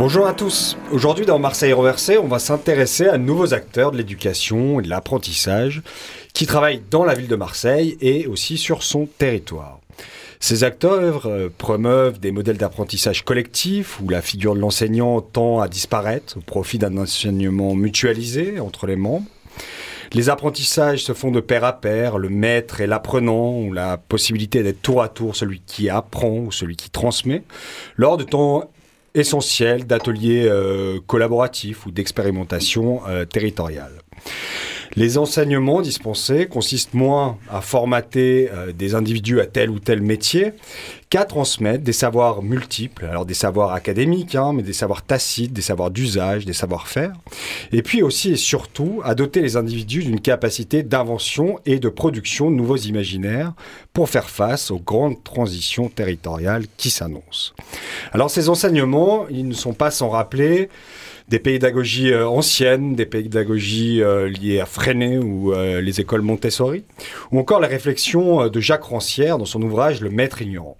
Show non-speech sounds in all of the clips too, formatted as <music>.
Bonjour à tous. Aujourd'hui dans Marseille Reversé, on va s'intéresser à nouveaux acteurs de l'éducation et de l'apprentissage qui travaillent dans la ville de Marseille et aussi sur son territoire. Ces acteurs euh, promeuvent des modèles d'apprentissage collectif où la figure de l'enseignant tend à disparaître au profit d'un enseignement mutualisé entre les membres. Les apprentissages se font de pair à pair, le maître et l'apprenant ont la possibilité d'être tour à tour celui qui apprend ou celui qui transmet, lors de temps essentiel d'ateliers euh, collaboratifs ou d'expérimentation euh, territoriale. Les enseignements dispensés consistent moins à formater euh, des individus à tel ou tel métier qu'à transmettre des savoirs multiples, alors des savoirs académiques, hein, mais des savoirs tacites, des savoirs d'usage, des savoir-faire, et puis aussi et surtout à doter les individus d'une capacité d'invention et de production de nouveaux imaginaires pour faire face aux grandes transitions territoriales qui s'annoncent. Alors ces enseignements, ils ne sont pas sans rappeler des pédagogies euh, anciennes, des pédagogies euh, liées à Freinet ou euh, les écoles Montessori, ou encore la réflexion de Jacques Rancière dans son ouvrage Le Maître ignorant.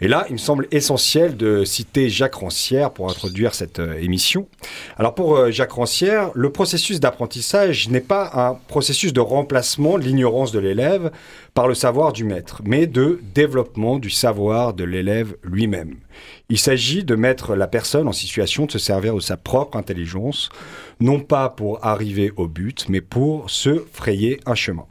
Et là, il me semble essentiel de citer Jacques Rancière pour introduire cette émission. Alors pour Jacques Rancière, le processus d'apprentissage n'est pas un processus de remplacement de l'ignorance de l'élève par le savoir du maître, mais de développement du savoir de l'élève lui-même. Il s'agit de mettre la personne en situation de se servir de sa propre intelligence, non pas pour arriver au but, mais pour se frayer un chemin.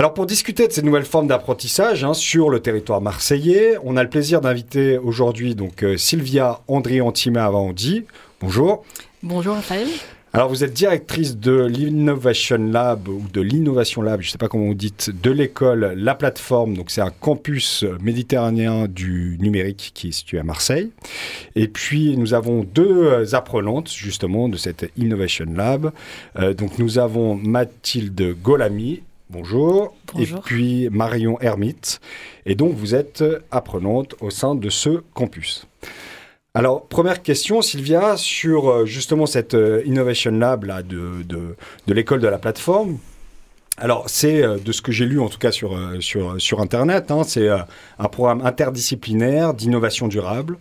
Alors pour discuter de ces nouvelles formes d'apprentissage hein, sur le territoire marseillais, on a le plaisir d'inviter aujourd'hui donc euh, Sylvia André Antima Avandi. Bonjour. Bonjour Raphaël. Alors, vous êtes directrice de l'Innovation Lab ou de l'Innovation Lab, je ne sais pas comment vous dites, de l'école La Plateforme. Donc, c'est un campus méditerranéen du numérique qui est situé à Marseille. Et puis, nous avons deux apprenantes, justement, de cette Innovation Lab. Euh, donc, nous avons Mathilde Golami. Bonjour. Bonjour. Et puis Marion Hermite. Et donc, vous êtes apprenante au sein de ce campus. Alors, première question, Sylvia, sur euh, justement cette euh, Innovation Lab là, de, de, l'école de la plateforme. Alors, c'est euh, de ce que j'ai lu en tout cas sur, sur, sur Internet, hein, c'est un programme interdisciplinaire d'innovation durable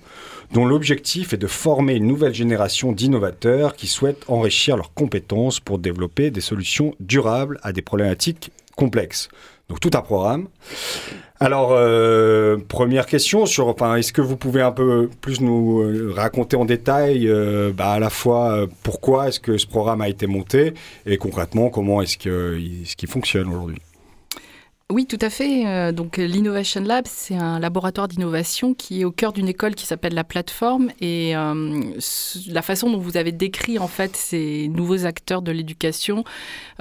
dont l'objectif est de former une nouvelle génération d'innovateurs qui souhaitent enrichir leurs compétences pour développer des solutions durables à des problématiques complexes. Donc tout un programme. Alors, euh, première question sur, enfin, est-ce que vous pouvez un peu plus nous euh, raconter en détail, euh, bah, à la fois pourquoi est-ce que ce programme a été monté et concrètement comment est-ce qu'il fonctionne aujourd'hui? Oui, tout à fait. Euh, donc l'Innovation Lab, c'est un laboratoire d'innovation qui est au cœur d'une école qui s'appelle la plateforme. Et euh, la façon dont vous avez décrit en fait ces nouveaux acteurs de l'éducation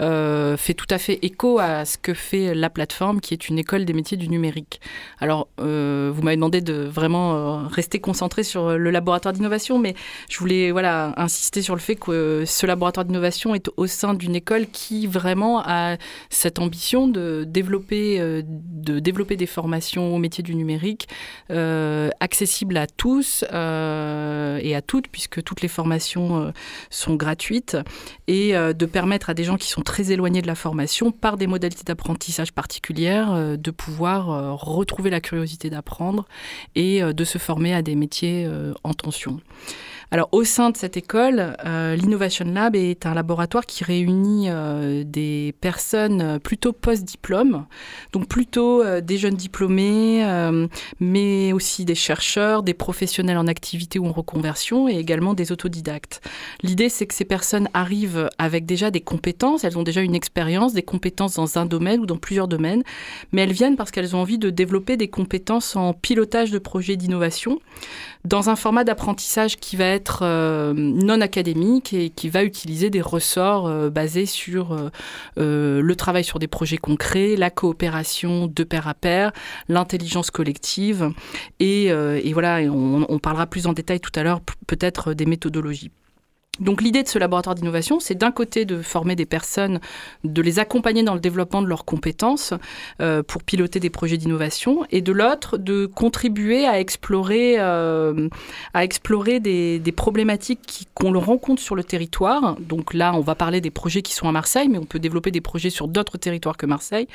euh, fait tout à fait écho à ce que fait la plateforme, qui est une école des métiers du numérique. Alors, vous m'avez demandé de vraiment rester concentré sur le laboratoire d'innovation, mais je voulais voilà insister sur le fait que ce laboratoire d'innovation est au sein d'une école qui vraiment a cette ambition de développer euh, de développer des formations au métier du numérique euh, accessibles à tous euh, et à toutes, puisque toutes les formations sont gratuites, et de permettre à des gens qui sont très éloignés de la formation, par des modalités d'apprentissage particulières, de pouvoir retrouver la curiosité d'apprendre et de se former à des métiers en tension. Alors, au sein de cette école, l'Innovation Lab est un laboratoire qui réunit des personnes plutôt post-diplôme, donc plutôt des jeunes diplômés, mais aussi des chercheurs, des professionnels en activité ou en reconversion et également des autodidactes. L'idée, c'est que ces personnes arrivent avec déjà des compétences, elles ont déjà une expérience, des compétences dans un domaine ou dans plusieurs domaines, mais elles viennent parce qu'elles ont envie de développer des compétences en pilotage de projets d'innovation dans un format d'apprentissage qui va être euh, non académique et qui va utiliser des ressorts euh, basés sur euh, le travail sur des projets concrets, la coopération de pair à pair, l'intelligence collective et, voilà, on parlera plus en détail tout à l'heure peut-être des méthodologies. Donc l'idée de ce laboratoire d'innovation, c'est d'un côté de former des personnes, de les accompagner dans le développement de leurs compétences euh, pour piloter des projets d'innovation, et de l'autre de contribuer à explorer, euh, à explorer des, des problématiques qu'on rencontre sur le territoire. Donc là, on va parler des projets qui sont à Marseille, mais on peut développer des projets sur d'autres territoires que Marseille,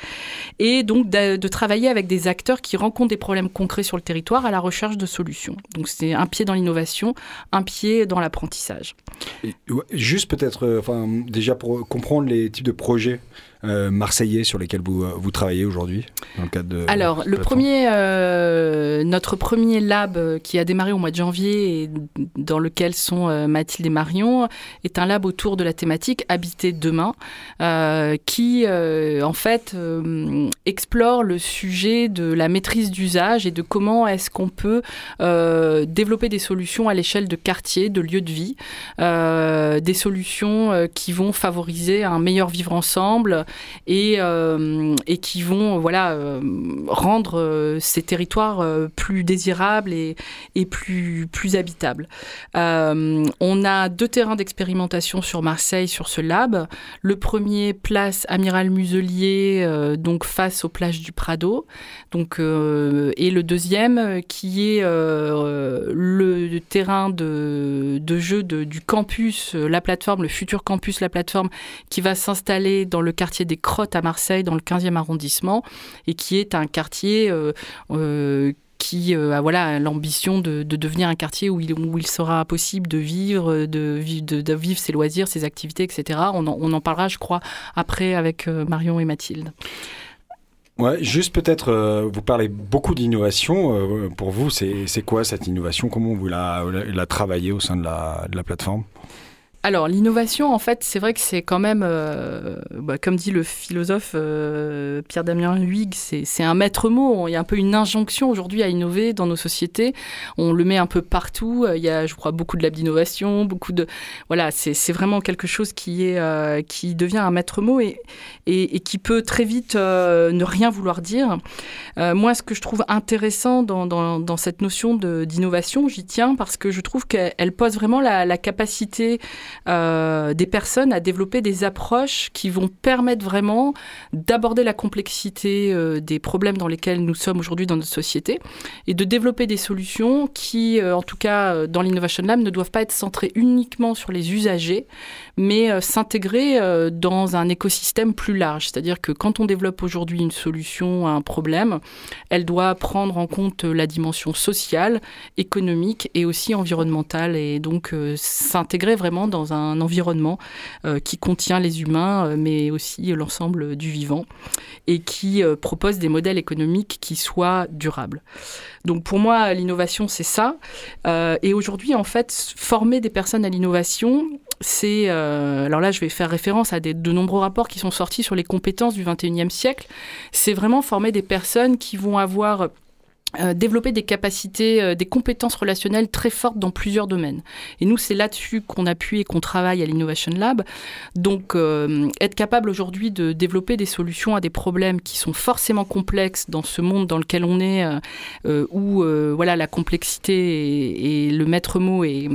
et donc de, de, travailler avec des acteurs qui rencontrent des problèmes concrets sur le territoire à la recherche de solutions. Donc c'est un pied dans l'innovation, un pied dans l'apprentissage. Juste peut-être, euh, enfin, déjà pour comprendre les types de projets euh, marseillais sur lesquels vous, vous travaillez aujourd'hui dans le cadre de Alors, le premier, euh, notre premier lab euh, qui a démarré au mois de janvier et dans lequel sont Mathilde et Marion est un lab autour de la thématique Habiter demain qui, en fait, explore le sujet de la maîtrise d'usage et de comment est-ce qu'on peut développer des solutions à l'échelle de quartiers, de lieux de vie, des solutions qui vont favoriser un meilleur vivre ensemble et, euh, et qui vont voilà, euh, rendre euh, ces territoires plus désirables et, plus, habitables. on a deux terrains d'expérimentation sur Marseille sur ce lab. Le premier, place Amiral Muselier, donc face aux plages du Prado. Donc, et le deuxième, qui est le terrain de, jeu du campus, la plateforme, le futur campus, la plateforme, qui va s'installer dans le quartier des Crottes à Marseille, dans le 15e arrondissement, et qui est un quartier euh, euh, qui euh, a voilà l'ambition de, devenir un quartier où il, où il sera possible de vivre, de, de, vivre ses loisirs, ses activités, etc. On en, on en parlera, je crois, après avec Marion et Mathilde. Ouais, juste peut-être, vous parlez beaucoup d'innovation. pour vous, c'est quoi cette innovation? Comment vous la, la, travaillez au sein de la, de la plateforme? Alors, l'innovation, en fait, c'est vrai que c'est quand même, euh, bah, comme dit le philosophe euh, Pierre-Damien Huyghe, c'est un maître mot. Il y a un peu une injonction aujourd'hui à innover dans nos sociétés. On le met un peu partout. Il y a, je crois, beaucoup de labs d'innovation, beaucoup de. Voilà, c'est vraiment quelque chose qui, est, euh, qui devient un maître mot et, et, et qui peut très vite ne rien vouloir dire. moi, ce que je trouve intéressant dans, dans, dans cette notion d'innovation, j'y tiens parce que je trouve qu'elle pose vraiment la, la capacité euh, des personnes à développer des approches qui vont permettre vraiment d'aborder la complexité euh, des problèmes dans lesquels nous sommes aujourd'hui dans notre société et de développer des solutions qui, euh, en tout cas dans l'Innovation Lab, ne doivent pas être centrées uniquement sur les usagers, mais s'intégrer dans un écosystème plus large. C'est-à-dire que quand on développe aujourd'hui une solution à un problème, elle doit prendre en compte la dimension sociale, économique et aussi environnementale et donc s'intégrer vraiment dans un environnement euh, qui contient les humains, euh, mais aussi l'ensemble du vivant, et qui euh, propose des modèles économiques qui soient durables. Donc pour moi, l'innovation, c'est ça. et aujourd'hui, en fait, former des personnes à l'innovation, c'est... alors là, je vais faire référence à de nombreux rapports qui sont sortis sur les compétences du 21e siècle. C'est vraiment former des personnes qui vont avoir développer des capacités, euh, des compétences relationnelles très fortes dans plusieurs domaines. Et nous, c'est là-dessus qu'on appuie et qu'on travaille à l'Innovation Lab. Donc, euh, être capable aujourd'hui de développer des solutions à des problèmes qui sont forcément complexes dans ce monde dans lequel on est, où voilà la complexité est, le maître mot et,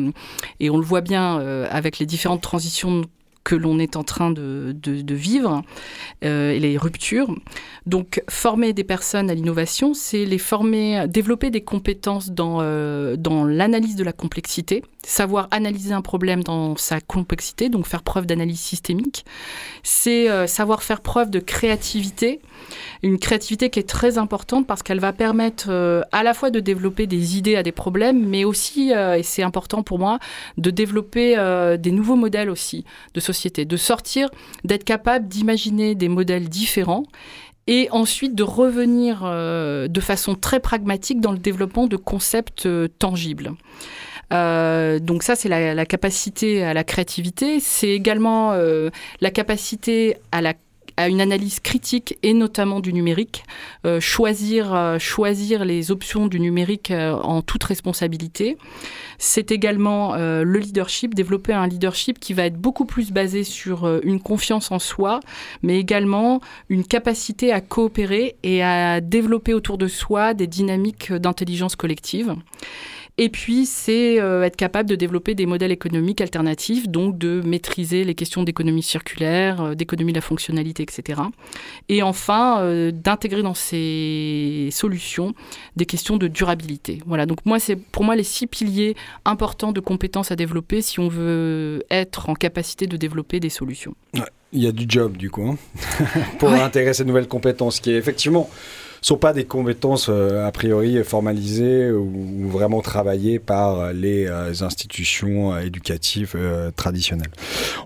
et on le voit bien avec les différentes transitions que l'on est en train de, vivre euh, et les ruptures. Donc, former des personnes à l'innovation, c'est les former, développer des compétences dans, euh, dans l'analyse de la complexité, savoir analyser un problème dans sa complexité, donc faire preuve d'analyse systémique. C'est euh, savoir faire preuve de créativité, une créativité qui est très importante parce qu'elle va permettre à la fois de développer des idées à des problèmes, mais aussi, et c'est important pour moi, de développer des nouveaux modèles aussi de société, de sortir, d'être capable d'imaginer des modèles différents et ensuite de revenir euh, de façon très pragmatique dans le développement de concepts euh, tangibles. Euh, donc ça, c'est la, capacité à la créativité. C'est également la capacité à la à une analyse critique et notamment du numérique, euh, choisir, euh, choisir les options du numérique euh, en toute responsabilité. C'est également le leadership, développer un leadership qui va être beaucoup plus basé sur une confiance en soi, mais également une capacité à coopérer et à développer autour de soi des dynamiques d'intelligence collective. Et puis, c'est euh, être capable de développer des modèles économiques alternatifs, donc de maîtriser les questions d'économie circulaire, euh, d'économie de la fonctionnalité, etc. Et enfin, euh, d'intégrer dans ces solutions des questions de durabilité. Voilà, donc moi, c'est pour moi les six piliers importants de compétences à développer si on veut être en capacité de développer des solutions. il y a du job, du coup, hein, <laughs> pour intégrer ces nouvelles compétences, qui est effectivement sont pas des compétences euh, a priori formalisées ou, vraiment travaillées par les euh, institutions euh, éducatives traditionnelles.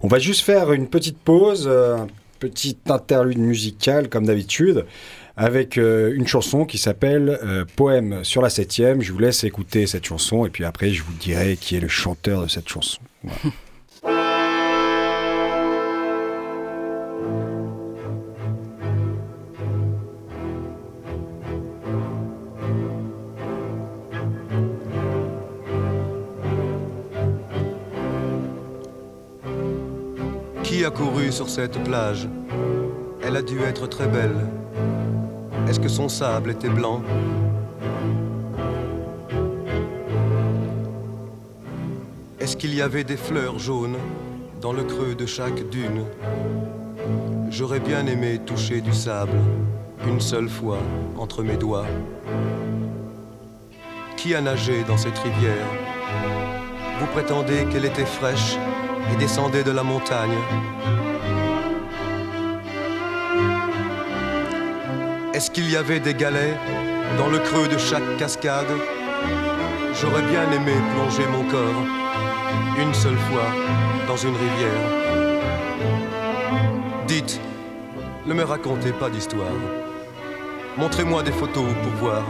On va juste faire une petite pause, un petit interlude musical comme d'habitude avec une chanson qui s'appelle Poème sur la septième. Je vous laisse écouter cette chanson et puis après je vous dirai qui est le chanteur de cette chanson. <laughs> sur cette plage Elle a dû être très belle. Est-ce que son sable était blanc? Est-ce qu'il y avait des fleurs jaunes dans le creux de chaque dune? J'aurais bien aimé toucher du sable une seule fois entre mes doigts. Qui a nagé dans cette rivière? Vous prétendez qu'elle était fraîche et descendait de la montagne. Est-ce qu'il y avait des galets dans le creux de chaque cascade? J'aurais bien aimé plonger mon corps une seule fois dans une rivière. Dites, ne me racontez pas d'histoire. Montrez-moi des photos pour voir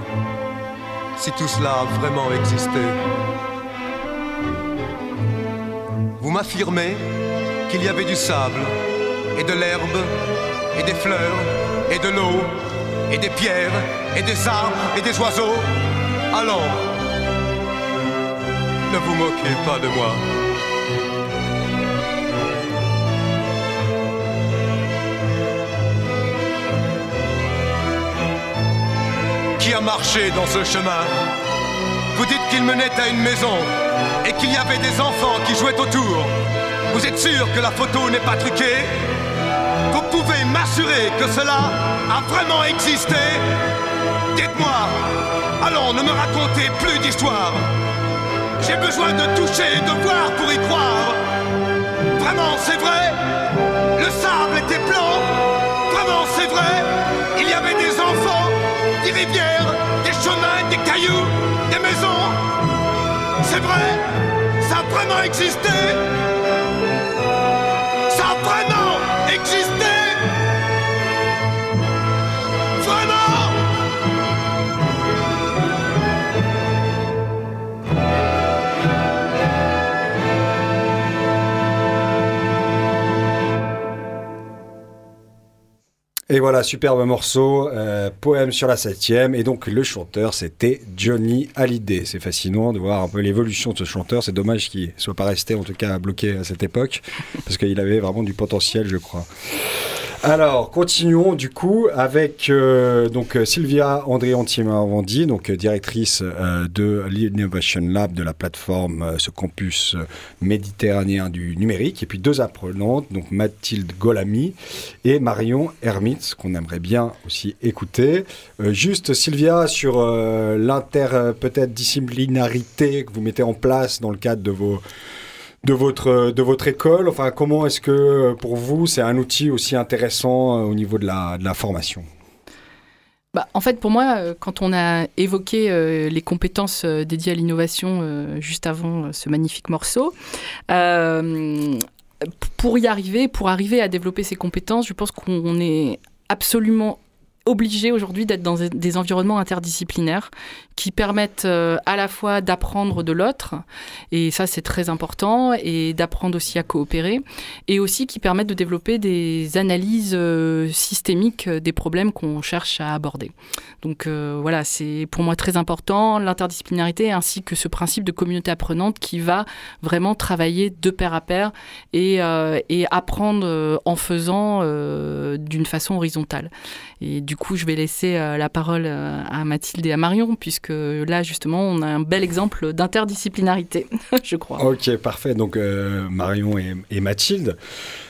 si tout cela a vraiment existé. Vous m'affirmez qu'il y avait du sable, et de l'herbe, et des fleurs, et de l'eau, et des pierres, et des arbres, et des oiseaux. Allons, ne vous moquez pas de moi. Qui a marché dans ce chemin? Vous dites qu'il menait à une maison et qu'il y avait des enfants qui jouaient autour, vous êtes sûr que la photo n'est pas truquée? Pouvez m'assurer que cela a vraiment existé Dites-moi, allons, ne me racontez plus d'histoire. J'ai besoin de toucher et de voir pour y croire. Vraiment, c'est vrai Le sable était blanc Vraiment, c'est vrai Il y avait des enfants, des rivières, des chemins, des cailloux, des maisons c'est vrai Ça a vraiment existé Et voilà, superbe morceau, euh, poème sur la septième. Et donc le chanteur, c'était Johnny Hallyday. C'est fascinant de voir un peu l'évolution de ce chanteur. C'est dommage qu'il soit pas resté, en tout cas, bloqué à cette époque, parce qu'il avait vraiment du potentiel, je crois. Alors, continuons du coup avec euh, donc Sylvia André Antimarvandi, donc directrice euh, de l'Innovation Lab de la plateforme, euh, ce campus méditerranéen du numérique, et puis deux apprenantes, donc Mathilde Golami et Marion Hermitz, qu'on aimerait bien aussi écouter. juste Sylvia sur l'inter peut-être disciplinarité que vous mettez en place dans le cadre de vos de votre, de votre école. Enfin, comment est-ce que pour vous c'est un outil aussi intéressant euh, au niveau de la, de la formation? Bah, en fait, pour moi, euh, quand on a évoqué euh, les compétences dédiées à l'innovation juste avant ce magnifique morceau, pour y arriver, pour arriver à développer ces compétences, je pense qu'on est absolument obligé aujourd'hui d'être dans des environnements interdisciplinaires qui permettent euh, à la fois d'apprendre de l'autre, et ça c'est très important, et d'apprendre aussi à coopérer, et aussi qui permettent de développer des analyses euh, systémiques des problèmes qu'on cherche à aborder. Donc euh, voilà, c'est pour moi très important, l'interdisciplinarité ainsi que ce principe de communauté apprenante qui va vraiment travailler de pair à pair et, et apprendre en faisant d'une façon horizontale. Et du coup, je vais laisser la parole à Mathilde et à Marion, puisque que là, justement, on a un bel exemple d'interdisciplinarité, <laughs> je crois. Ok, parfait. Donc, euh, Marion et, Mathilde.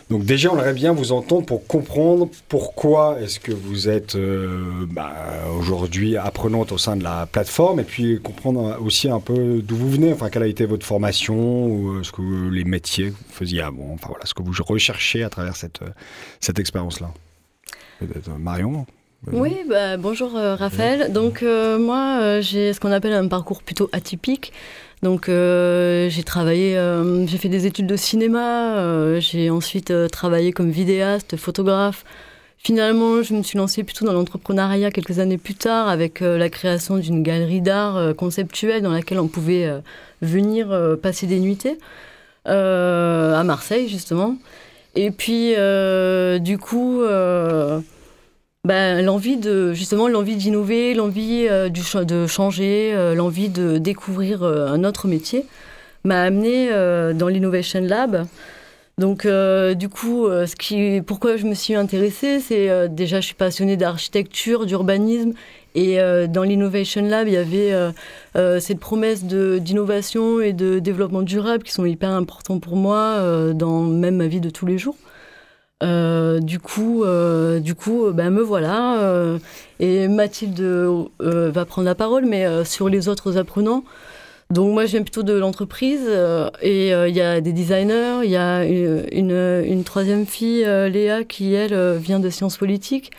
Donc déjà, on aimerait bien vous entendre pour comprendre pourquoi est-ce que vous êtes euh, bah, aujourd'hui apprenante au sein de la plateforme et puis comprendre aussi un peu d'où vous venez, enfin quelle a été votre formation euh, ce que les métiers que vous faisiez avant, enfin voilà ce que vous recherchez à travers cette, cette expérience-là. Marion oui, bah, bonjour euh, Raphaël. Donc euh, moi, euh, j'ai ce qu'on appelle un parcours plutôt atypique. Donc j'ai travaillé, j'ai fait des études de cinéma, j'ai ensuite travaillé comme vidéaste, photographe. Finalement, je me suis lancée plutôt dans l'entrepreneuriat quelques années plus tard avec la création d'une galerie d'art conceptuelle dans laquelle on pouvait venir passer des nuitées à Marseille justement. Et puis du coup ben, l'envie de justement l'envie d'innover, l'envie euh, de changer, euh, l'envie de découvrir euh, un autre métier m'a amené dans l'Innovation Lab. Donc du coup, ce qui, pourquoi je me suis intéressée, c'est déjà je suis passionnée d'architecture, d'urbanisme et dans l'Innovation Lab, il y avait cette promesse d'innovation et de développement durable qui sont hyper importants pour moi dans même ma vie de tous les jours. Euh, du coup, euh, coup, ben me voilà. Euh, et Mathilde va prendre la parole, mais sur les autres apprenants. Donc moi, je viens plutôt de l'entreprise et il y a des designers, il y a une, troisième fille, Léa, qui elle vient de sciences politiques.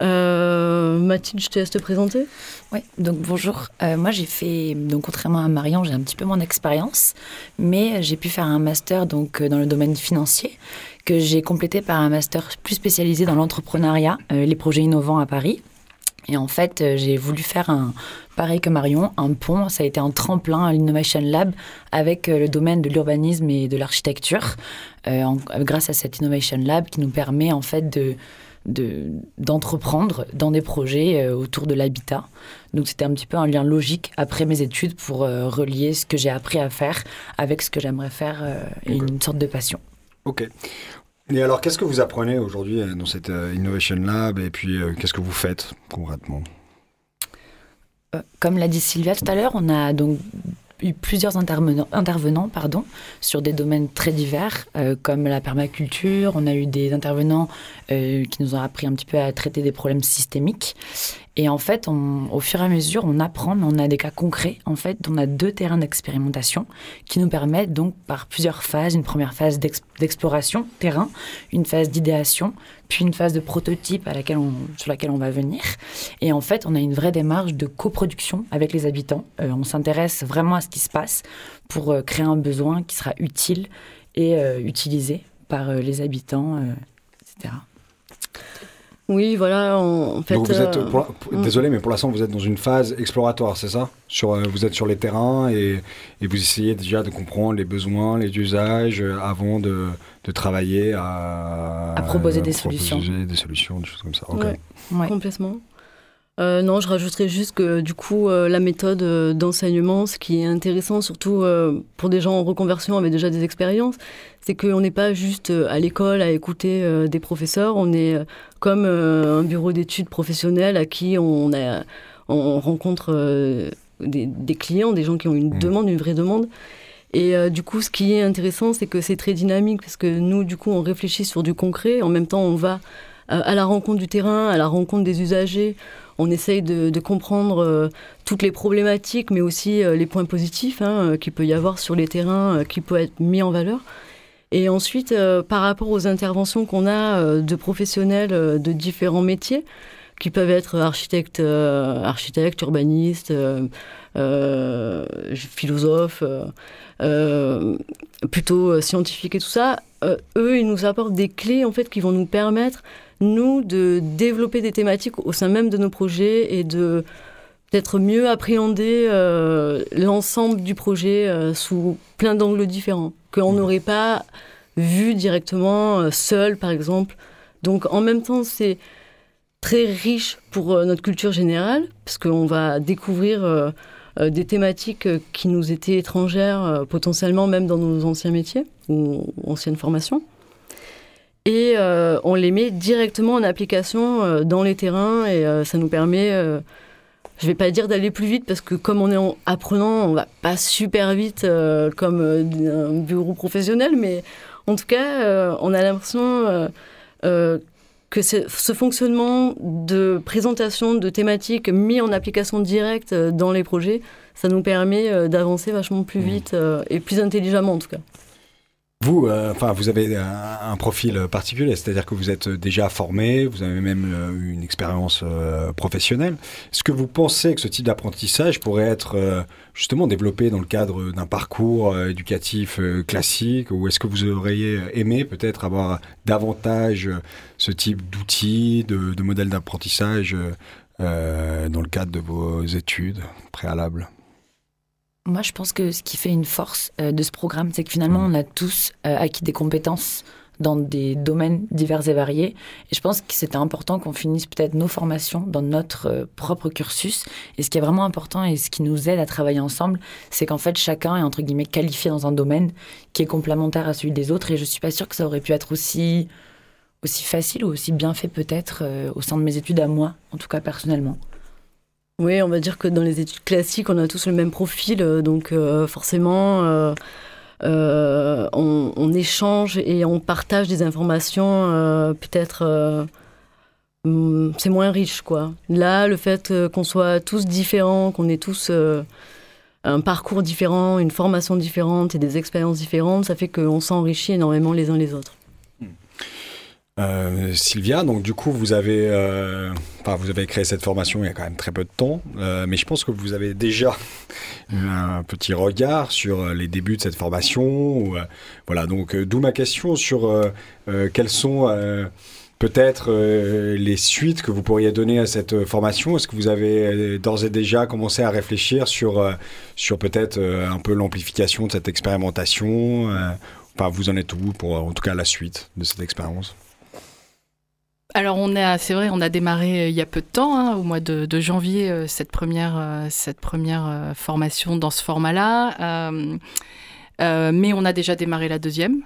Mathilde, je te laisse te présenter. Oui, donc bonjour. moi, j'ai fait, donc contrairement à Marion, j'ai un petit peu moins d'expérience, mais j'ai pu faire un master donc dans le domaine financier que j'ai complété par un master plus spécialisé dans l'entrepreneuriat, euh, les projets innovants à Paris. Et en fait, euh, j'ai voulu faire un, pareil que Marion, un pont. Ça a été un tremplin à l'Innovation Lab avec euh, le domaine de l'urbanisme et de l'architecture, grâce à cette Innovation Lab qui nous permet en fait de d'entreprendre dans des projets autour de l'habitat. Donc c'était un petit peu un lien logique après mes études pour relier ce que j'ai appris à faire avec ce que j'aimerais faire et une sorte de passion. Ok. Et alors, qu'est-ce que vous apprenez aujourd'hui euh, dans cette euh, Innovation Lab et puis euh, qu'est-ce que vous faites concrètement? Comme l'a dit Sylvia tout à l'heure, on a donc eu plusieurs intervenants, sur des domaines très divers, comme la permaculture. On a eu des intervenants qui nous ont appris un petit peu à traiter des problèmes systémiques. Et en fait, au fur et à mesure, on apprend, mais on a des cas concrets. En fait, on a deux terrains d'expérimentation qui nous permettent donc par plusieurs phases, une première phase d'exploration terrain, une phase d'idéation, puis une phase de prototype à laquelle sur laquelle on va venir. Et en fait, on a une vraie démarche de coproduction avec les habitants. Euh, on s'intéresse vraiment à ce qui se passe pour euh, créer un besoin qui sera utile et euh, utilisé par les habitants, etc. Oui, voilà, en fait. vous êtes, euh, mm. désolé, mais pour l'instant, vous êtes dans une phase exploratoire, c'est ça? Sur, euh, Vous êtes sur les terrains et, vous essayez déjà de comprendre les besoins, les usages euh, avant de, travailler à, à proposer des solutions. des solutions, des choses comme ça. complètement. Euh, non, je rajouterais juste que du coup, euh, la méthode euh, d'enseignement, ce qui est intéressant, surtout pour des gens en reconversion avec déjà des expériences, c'est qu'on n'est pas juste à l'école à écouter des professeurs, on est comme un bureau d'études professionnel à qui on, a, on rencontre des, clients, des gens qui ont une mmh. demande, une vraie demande. Et du coup, ce qui est intéressant, c'est que c'est très dynamique parce que nous, du coup, on réfléchit sur du concret. En même temps, on va à la rencontre du terrain, à la rencontre des usagers on essaye de, comprendre euh, toutes les problématiques, mais aussi euh, les points positifs hein, euh, qu'il peut y avoir sur les terrains qui peuvent être mis en valeur. Et ensuite, par rapport aux interventions qu'on a de professionnels de différents métiers, qui peuvent être architectes, architectes urbanistes, philosophes, plutôt scientifiques et tout ça, eux, ils nous apportent des clés en fait qui vont nous permettre nous, de développer des thématiques au sein même de nos projets et de peut-être mieux appréhender euh, l'ensemble du projet euh, sous plein d'angles différents, qu'on mmh. n'aurait pas vu directement euh, seul, par exemple. Donc en même temps, c'est très riche pour notre culture générale, parce qu'on va découvrir des thématiques qui nous étaient étrangères, potentiellement même dans nos anciens métiers ou anciennes formations et euh, on les met directement en application euh, dans les terrains et euh, ça nous permet, je vais pas dire d'aller plus vite parce que comme on est en apprenant, on va pas super vite comme un bureau professionnel, mais en tout cas, on a l'impression que ce fonctionnement de présentation de thématiques mis en application directe dans les projets, ça nous permet d'avancer vachement plus mmh. vite et plus intelligemment en tout cas. Vous, euh, enfin, vous avez un, profil particulier, c'est-à-dire que vous êtes déjà formé, vous avez même euh, une expérience euh, professionnelle. Est-ce que vous pensez que ce type d'apprentissage pourrait être justement développé dans le cadre d'un parcours éducatif classique, ou est-ce que vous auriez aimé peut-être avoir davantage ce type d'outils, de modèles d'apprentissage dans le cadre de vos études préalables? Moi, je pense que ce qui fait une force euh, de ce programme, c'est que finalement, on a tous euh, acquis des compétences dans des domaines divers et variés. Et je pense que c'était important qu'on finisse peut-être nos formations dans notre euh, propre cursus. Et ce qui est vraiment important et ce qui nous aide à travailler ensemble, c'est qu'en fait, chacun est entre guillemets qualifié dans un domaine qui est complémentaire à celui des autres. Et je suis pas sûre que ça aurait pu être aussi aussi facile ou aussi bien fait peut-être au sein de mes études à moi, en tout cas personnellement. Oui, on va dire que dans les études classiques, on a tous le même profil, euh, donc euh, forcément, euh, on, échange et on partage des informations, peut-être mm, c'est moins riche, quoi. Là, le fait qu'on soit tous différents, qu'on ait tous un parcours différent, une formation différente et des expériences différentes, ça fait qu'on s'enrichit énormément les uns les autres. Euh, Sylvia, donc du coup vous avez, euh, enfin, vous avez créé cette formation il y a quand même très peu de temps, euh, mais je pense que vous avez déjà <laughs> un petit regard sur les débuts de cette formation. voilà, donc d'où ma question sur quelles sont peut-être les suites que vous pourriez donner à cette formation. Est-ce que vous avez d'ores et déjà commencé à réfléchir sur, sur peut-être un peu l'amplification de cette expérimentation Enfin, vous en êtes où pour en tout cas la suite de cette expérience? Alors on a, c'est vrai, on a démarré euh, il y a peu de temps, hein, au mois de, janvier, euh, cette première, euh, cette première formation dans ce format-là. mais on a déjà démarré la deuxième.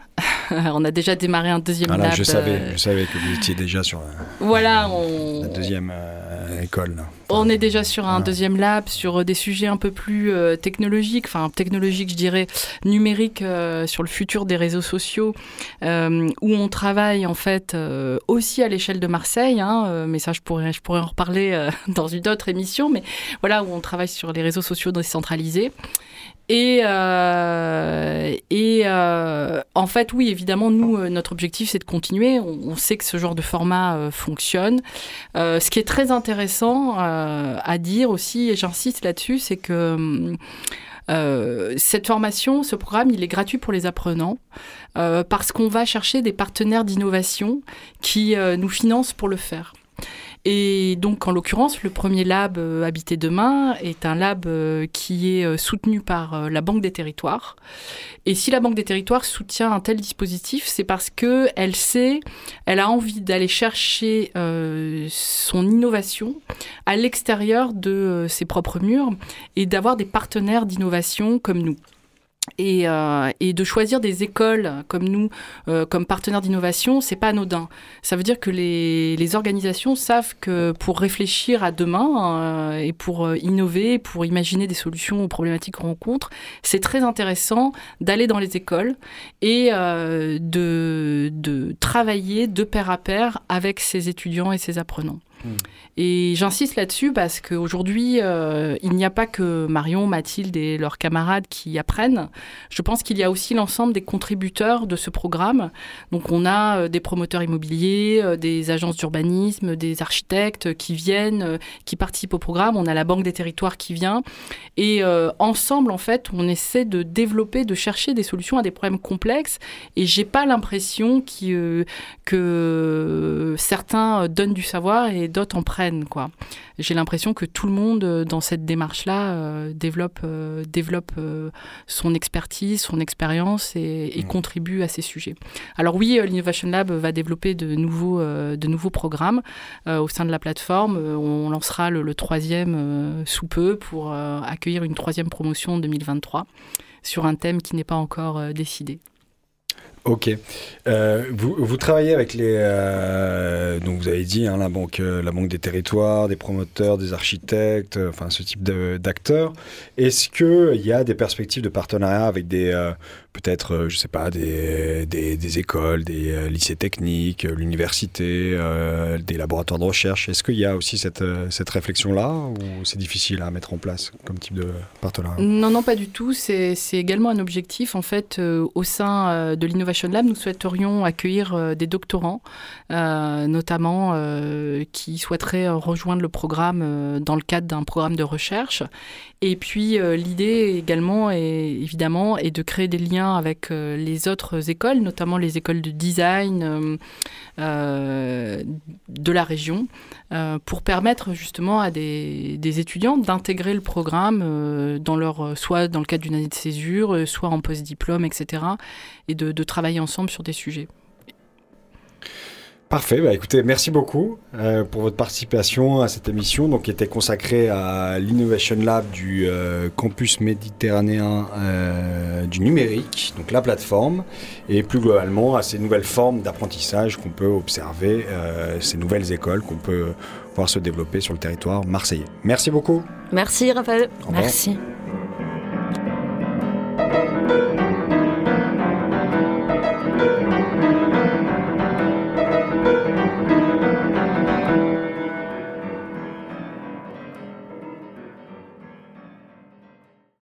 <laughs> on a déjà démarré un deuxième ah Je savais, je savais que vous étiez déjà sur voilà, la deuxième école. on est déjà sur un deuxième lab, sur des sujets un peu plus technologiques, enfin technologiques, je dirais, numériques, sur le futur des réseaux sociaux, où on travaille en fait aussi à l'échelle de Marseille, hein, mais ça je pourrais, je pourrais en reparler <laughs> dans une autre émission, mais voilà, où on travaille sur les réseaux sociaux décentralisés. Et, euh, euh, en fait, oui, évidemment, nous, euh, notre objectif, c'est de continuer. On, sait que ce genre de format fonctionne. ce qui est très intéressant à dire aussi, et j'insiste là-dessus, c'est que cette formation, ce programme, il est gratuit pour les apprenants parce qu'on va chercher des partenaires d'innovation qui nous financent pour le faire. Et donc, en l'occurrence, le premier lab euh, Habiter demain est un lab euh, qui est euh, soutenu par la Banque des Territoires. Et si la Banque des Territoires soutient un tel dispositif, c'est parce que elle sait, elle a envie d'aller chercher son innovation à l'extérieur de ses propres murs et d'avoir des partenaires d'innovation comme nous. Et, euh, et, de choisir des écoles comme nous, euh, comme partenaires d'innovation, c'est pas anodin. Ça veut dire que les, les, organisations savent que pour réfléchir à demain euh, et pour innover, pour imaginer des solutions aux problématiques qu'on rencontre, c'est très intéressant d'aller dans les écoles et de, de travailler de pair à pair avec ces étudiants et ces apprenants. Hmm. Et j'insiste là-dessus parce qu'aujourd'hui, euh, il n'y a pas que Marion, Mathilde et leurs camarades qui apprennent. Je pense qu'il y a aussi l'ensemble des contributeurs de ce programme. Donc on a euh, des promoteurs immobiliers, euh, des agences d'urbanisme, des architectes qui viennent, qui participent au programme. On a la Banque des territoires qui vient. Et ensemble, en fait, on essaie de développer, de chercher des solutions à des problèmes complexes. Et j'ai pas l'impression que certains donnent du savoir et d'autres en prennent. Quoi. J'ai l'impression que tout le monde euh, dans cette démarche-là euh, développe, euh, développe son expertise, son expérience et, mmh. contribue à ces sujets. Alors oui, l'Innovation Lab va développer de nouveaux, de nouveaux programmes au sein de la plateforme. On lancera le, le troisième sous peu pour accueillir une troisième promotion en 2023 sur un thème qui n'est pas encore décidé. Ok. Euh, vous, travaillez avec les. Euh, donc vous avez dit hein, la banque, euh, la banque des territoires, des promoteurs, des architectes, enfin ce type d'acteurs. Est-ce que il y a des perspectives de partenariat avec des peut-être, euh, je sais pas, des, écoles, des euh, lycées techniques, euh, l'université, des laboratoires de recherche. Est-ce qu'il y a aussi cette, réflexion-là ou c'est difficile à mettre en place comme type de partenariat? Non, non, pas du tout. C'est également un objectif. En fait, au sein de l'Innovation Lab, nous souhaiterions accueillir des doctorants, notamment qui souhaiteraient rejoindre le programme dans le cadre d'un programme de recherche. Et puis, l'idée également, évidemment, est de créer des liens avec euh, les autres écoles, notamment les écoles de design euh, euh, de la région, pour permettre justement à des, étudiants d'intégrer le programme dans leur, soit dans le cadre d'une année de césure, soit en post-diplôme, etc., et de travailler ensemble sur des sujets. Parfait, bah écoutez, merci beaucoup euh, pour votre participation à cette émission donc, qui était consacrée à l'Innovation Lab du euh, campus méditerranéen euh, du numérique, donc la plateforme, et plus globalement à ces nouvelles formes d'apprentissage qu'on peut observer, ces nouvelles écoles qu'on peut voir se développer sur le territoire marseillais. Merci beaucoup. Merci Raphaël. Merci.